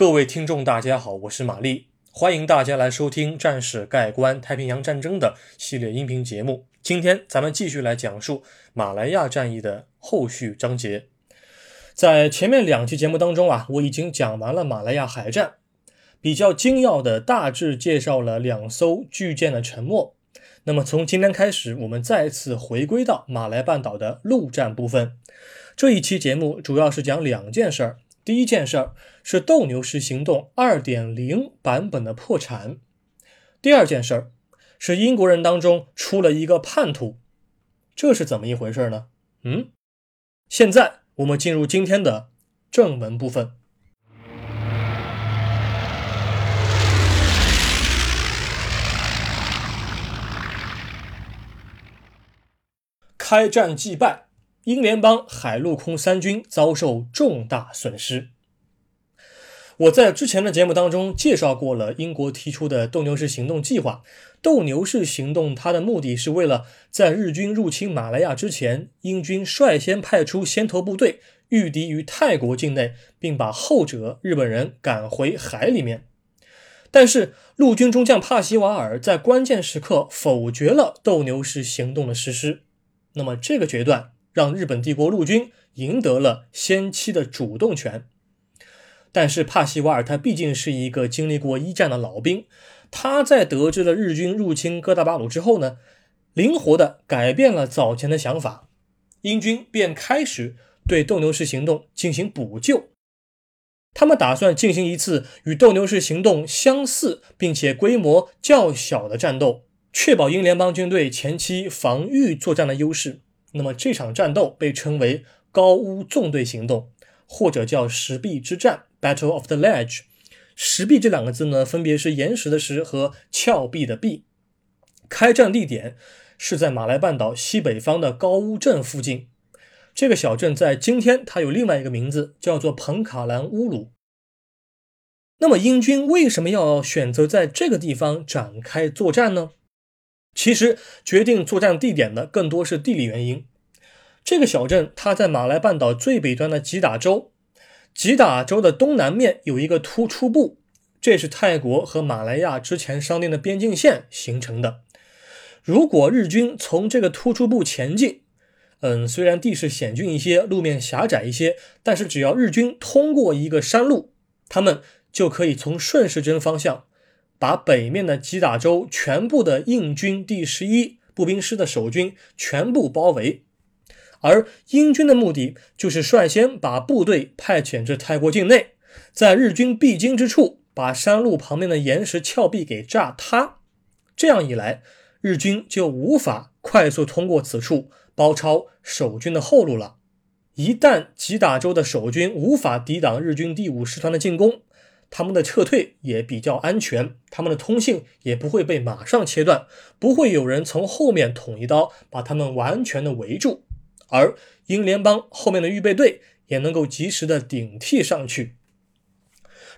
各位听众，大家好，我是玛丽，欢迎大家来收听《战史盖棺太平洋战争》的系列音频节目。今天咱们继续来讲述马来亚战役的后续章节。在前面两期节目当中啊，我已经讲完了马来亚海战，比较精要的大致介绍了两艘巨舰的沉没。那么从今天开始，我们再次回归到马来半岛的陆战部分。这一期节目主要是讲两件事儿。第一件事儿是斗牛士行动二点零版本的破产。第二件事儿是英国人当中出了一个叛徒，这是怎么一回事呢？嗯，现在我们进入今天的正文部分。开战即败。英联邦海陆空三军遭受重大损失。我在之前的节目当中介绍过了英国提出的斗牛士行动计划。斗牛士行动，它的目的是为了在日军入侵马来亚之前，英军率先派出先头部队御敌于泰国境内，并把后者日本人赶回海里面。但是陆军中将帕西瓦尔在关键时刻否决了斗牛士行动的实施。那么这个决断。让日本帝国陆军赢得了先期的主动权，但是帕西瓦尔他毕竟是一个经历过一战的老兵，他在得知了日军入侵哥大巴鲁之后呢，灵活的改变了早前的想法，英军便开始对斗牛士行动进行补救，他们打算进行一次与斗牛士行动相似并且规模较小的战斗，确保英联邦军队前期防御作战的优势。那么这场战斗被称为高屋纵队行动，或者叫石壁之战 （Battle of the Ledge）。石壁这两个字呢，分别是岩石的石和峭壁的壁。开战地点是在马来半岛西北方的高屋镇附近。这个小镇在今天它有另外一个名字，叫做彭卡兰乌鲁。那么英军为什么要选择在这个地方展开作战呢？其实，决定作战地点的更多是地理原因。这个小镇它在马来半岛最北端的吉打州，吉打州的东南面有一个突出部，这是泰国和马来亚之前商定的边境线形成的。如果日军从这个突出部前进，嗯，虽然地势险峻一些，路面狭窄一些，但是只要日军通过一个山路，他们就可以从顺时针方向。把北面的吉打州全部的印军第十一步兵师的守军全部包围，而英军的目的就是率先把部队派遣至泰国境内，在日军必经之处把山路旁边的岩石峭壁给炸塌。这样一来，日军就无法快速通过此处包抄守军的后路了。一旦吉打州的守军无法抵挡日军第五师团的进攻，他们的撤退也比较安全，他们的通信也不会被马上切断，不会有人从后面捅一刀把他们完全的围住，而英联邦后面的预备队也能够及时的顶替上去。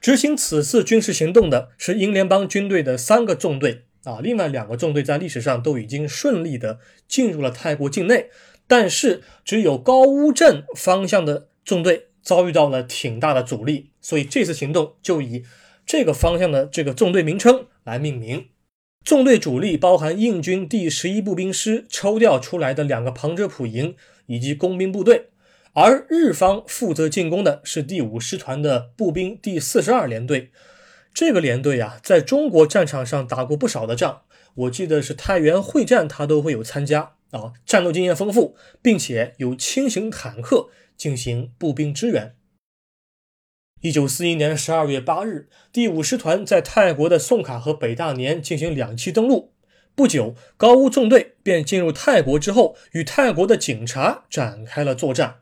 执行此次军事行动的是英联邦军队的三个纵队啊，另外两个纵队在历史上都已经顺利的进入了泰国境内，但是只有高乌镇方向的纵队。遭遇到了挺大的阻力，所以这次行动就以这个方向的这个纵队名称来命名。纵队主力包含印军第十一步兵师抽调出来的两个旁遮普营以及工兵部队，而日方负责进攻的是第五师团的步兵第四十二联队。这个连队啊，在中国战场上打过不少的仗，我记得是太原会战，他都会有参加啊，战斗经验丰富，并且有轻型坦克。进行步兵支援。一九四一年十二月八日，第五师团在泰国的宋卡和北大年进行两栖登陆。不久，高乌纵队便进入泰国之后，与泰国的警察展开了作战。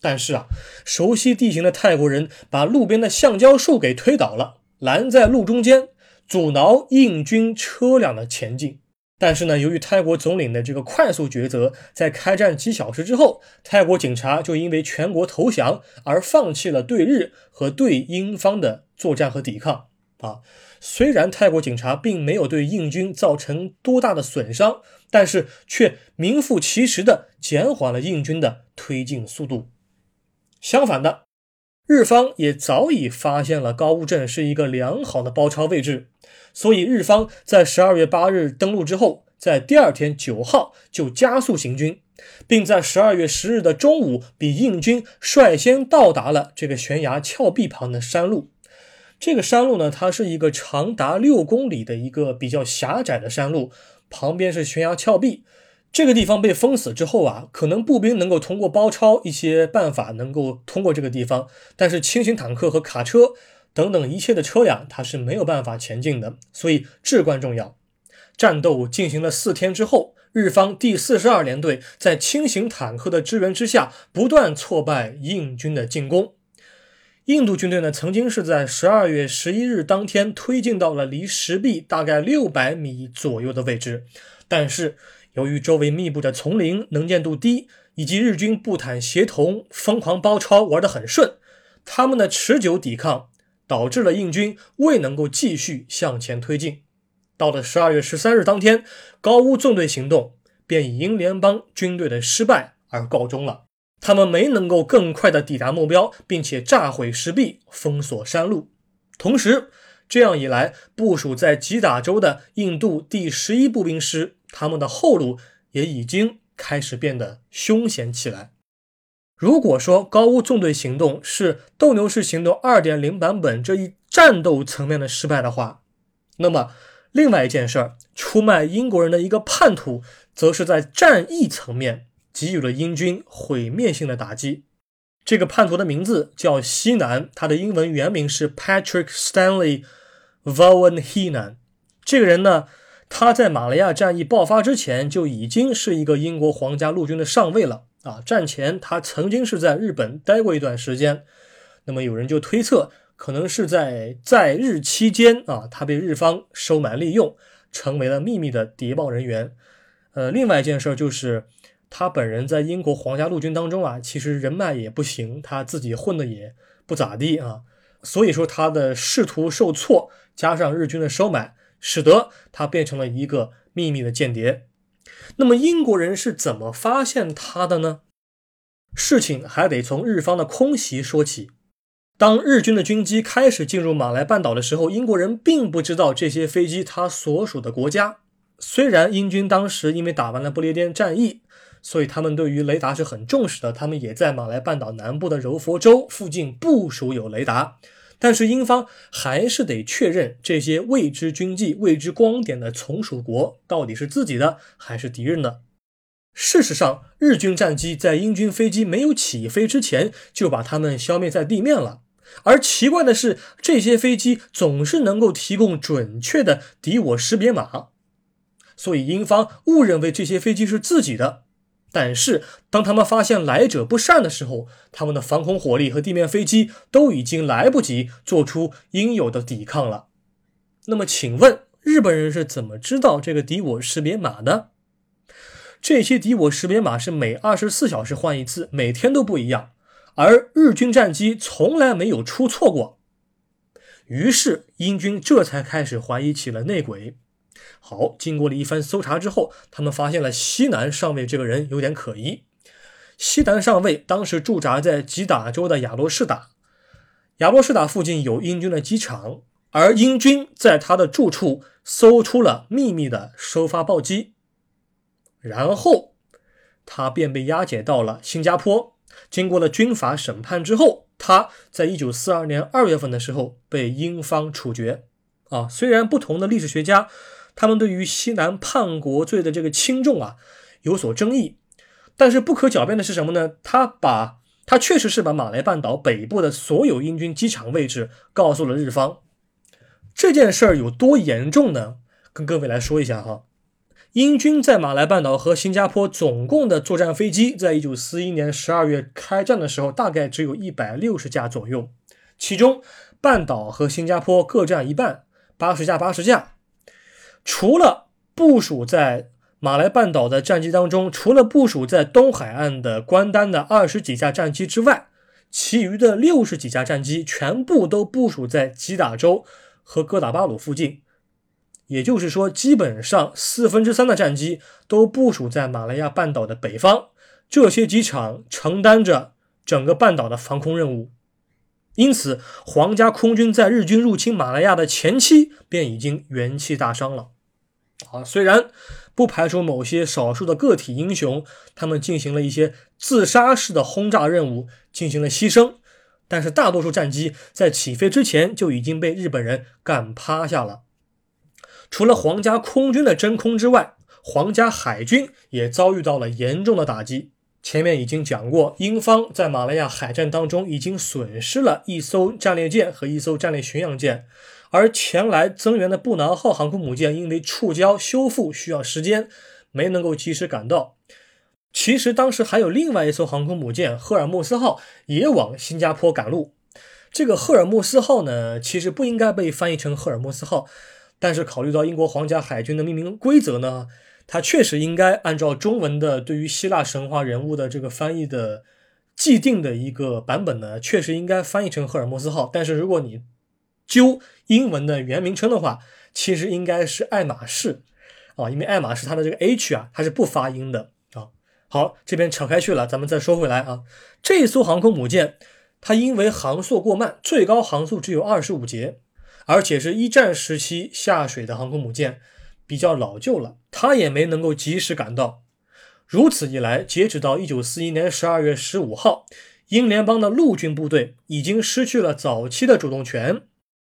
但是啊，熟悉地形的泰国人把路边的橡胶树给推倒了，拦在路中间，阻挠印军车辆的前进。但是呢，由于泰国总领的这个快速抉择，在开战几小时之后，泰国警察就因为全国投降而放弃了对日和对英方的作战和抵抗。啊，虽然泰国警察并没有对印军造成多大的损伤，但是却名副其实的减缓了印军的推进速度。相反的，日方也早已发现了高乌镇是一个良好的包抄位置，所以日方在十二月八日登陆之后，在第二天九号就加速行军，并在十二月十日的中午，比印军率先到达了这个悬崖峭壁旁的山路。这个山路呢，它是一个长达六公里的一个比较狭窄的山路，旁边是悬崖峭壁。这个地方被封死之后啊，可能步兵能够通过包抄一些办法能够通过这个地方，但是轻型坦克和卡车等等一切的车辆它是没有办法前进的，所以至关重要。战斗进行了四天之后，日方第四十二联队在轻型坦克的支援之下，不断挫败印军的进攻。印度军队呢，曾经是在十二月十一日当天推进到了离石壁大概六百米左右的位置，但是。由于周围密布的丛林，能见度低，以及日军步坦协同，疯狂包抄玩得很顺，他们的持久抵抗导致了印军未能够继续向前推进。到了十二月十三日当天，高乌纵队行动便以英联邦军队的失败而告终了。他们没能够更快地抵达目标，并且炸毁石壁，封锁山路。同时，这样一来，部署在吉打州的印度第十一步兵师。他们的后路也已经开始变得凶险起来。如果说高乌纵队行动是斗牛士行动二点零版本这一战斗层面的失败的话，那么另外一件事儿，出卖英国人的一个叛徒，则是在战役层面给予了英军毁灭性的打击。这个叛徒的名字叫西南，他的英文原名是 Patrick Stanley Vaughan Hinan。这个人呢？他在马来亚战役爆发之前就已经是一个英国皇家陆军的上尉了啊！战前他曾经是在日本待过一段时间，那么有人就推测，可能是在在日期间啊，他被日方收买利用，成为了秘密的谍报人员。呃，另外一件事就是，他本人在英国皇家陆军当中啊，其实人脉也不行，他自己混的也不咋地啊，所以说他的仕途受挫，加上日军的收买。使得他变成了一个秘密的间谍。那么英国人是怎么发现他的呢？事情还得从日方的空袭说起。当日军的军机开始进入马来半岛的时候，英国人并不知道这些飞机他所属的国家。虽然英军当时因为打完了不列颠战役，所以他们对于雷达是很重视的，他们也在马来半岛南部的柔佛州附近部署有雷达。但是英方还是得确认这些未知军纪、未知光点的从属国到底是自己的还是敌人的。事实上，日军战机在英军飞机没有起飞之前就把他们消灭在地面了。而奇怪的是，这些飞机总是能够提供准确的敌我识别码，所以英方误认为这些飞机是自己的。但是，当他们发现来者不善的时候，他们的防空火力和地面飞机都已经来不及做出应有的抵抗了。那么，请问日本人是怎么知道这个敌我识别码的？这些敌我识别码是每二十四小时换一次，每天都不一样，而日军战机从来没有出错过。于是，英军这才开始怀疑起了内鬼。好，经过了一番搜查之后，他们发现了西南上尉这个人有点可疑。西南上尉当时驻扎在吉打州的亚罗士打，亚罗士打附近有英军的机场，而英军在他的住处搜出了秘密的收发报机，然后他便被押解到了新加坡。经过了军法审判之后，他在一九四二年二月份的时候被英方处决。啊，虽然不同的历史学家。他们对于西南叛国罪的这个轻重啊有所争议，但是不可狡辩的是什么呢？他把他确实是把马来半岛北部的所有英军机场位置告诉了日方。这件事儿有多严重呢？跟各位来说一下哈。英军在马来半岛和新加坡总共的作战飞机，在一九四一年十二月开战的时候，大概只有一百六十架左右，其中半岛和新加坡各占一半，八十架八十架。除了部署在马来半岛的战机当中，除了部署在东海岸的关丹的二十几架战机之外，其余的六十几架战机全部都部署在吉打州和哥打巴鲁附近。也就是说，基本上四分之三的战机都部署在马来亚半岛的北方。这些机场承担着整个半岛的防空任务。因此，皇家空军在日军入侵马来亚的前期便已经元气大伤了。啊，虽然不排除某些少数的个体英雄，他们进行了一些自杀式的轰炸任务，进行了牺牲，但是大多数战机在起飞之前就已经被日本人干趴下了。除了皇家空军的真空之外，皇家海军也遭遇到了严重的打击。前面已经讲过，英方在马来亚海战当中已经损失了一艘战列舰和一艘战列巡洋舰，而前来增援的布劳号航空母舰因为触礁修复需要时间，没能够及时赶到。其实当时还有另外一艘航空母舰赫尔墨斯号也往新加坡赶路。这个赫尔墨斯号呢，其实不应该被翻译成赫尔墨斯号，但是考虑到英国皇家海军的命名规则呢。它确实应该按照中文的对于希腊神话人物的这个翻译的既定的一个版本呢，确实应该翻译成赫尔墨斯号。但是如果你揪英文的原名称的话，其实应该是爱马仕啊，因为爱马仕它的这个 H 啊，它是不发音的啊。好，这边扯开去了，咱们再说回来啊。这艘航空母舰，它因为航速过慢，最高航速只有二十五节，而且是一战时期下水的航空母舰。比较老旧了，它也没能够及时赶到。如此一来，截止到一九四一年十二月十五号，英联邦的陆军部队已经失去了早期的主动权。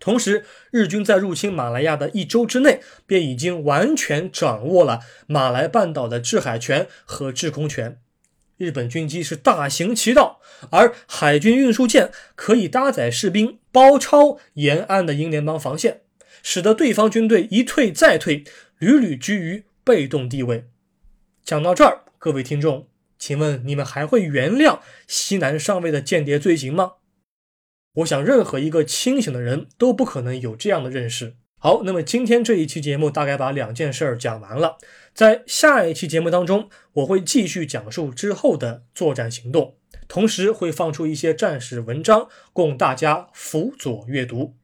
同时，日军在入侵马来亚的一周之内，便已经完全掌握了马来半岛的制海权和制空权。日本军机是大行其道，而海军运输舰可以搭载士兵包抄沿岸的英联邦防线，使得对方军队一退再退。屡屡居于被动地位。讲到这儿，各位听众，请问你们还会原谅西南上尉的间谍罪行吗？我想，任何一个清醒的人都不可能有这样的认识。好，那么今天这一期节目大概把两件事儿讲完了。在下一期节目当中，我会继续讲述之后的作战行动，同时会放出一些战史文章供大家辅佐阅读。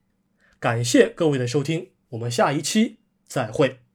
感谢各位的收听，我们下一期再会。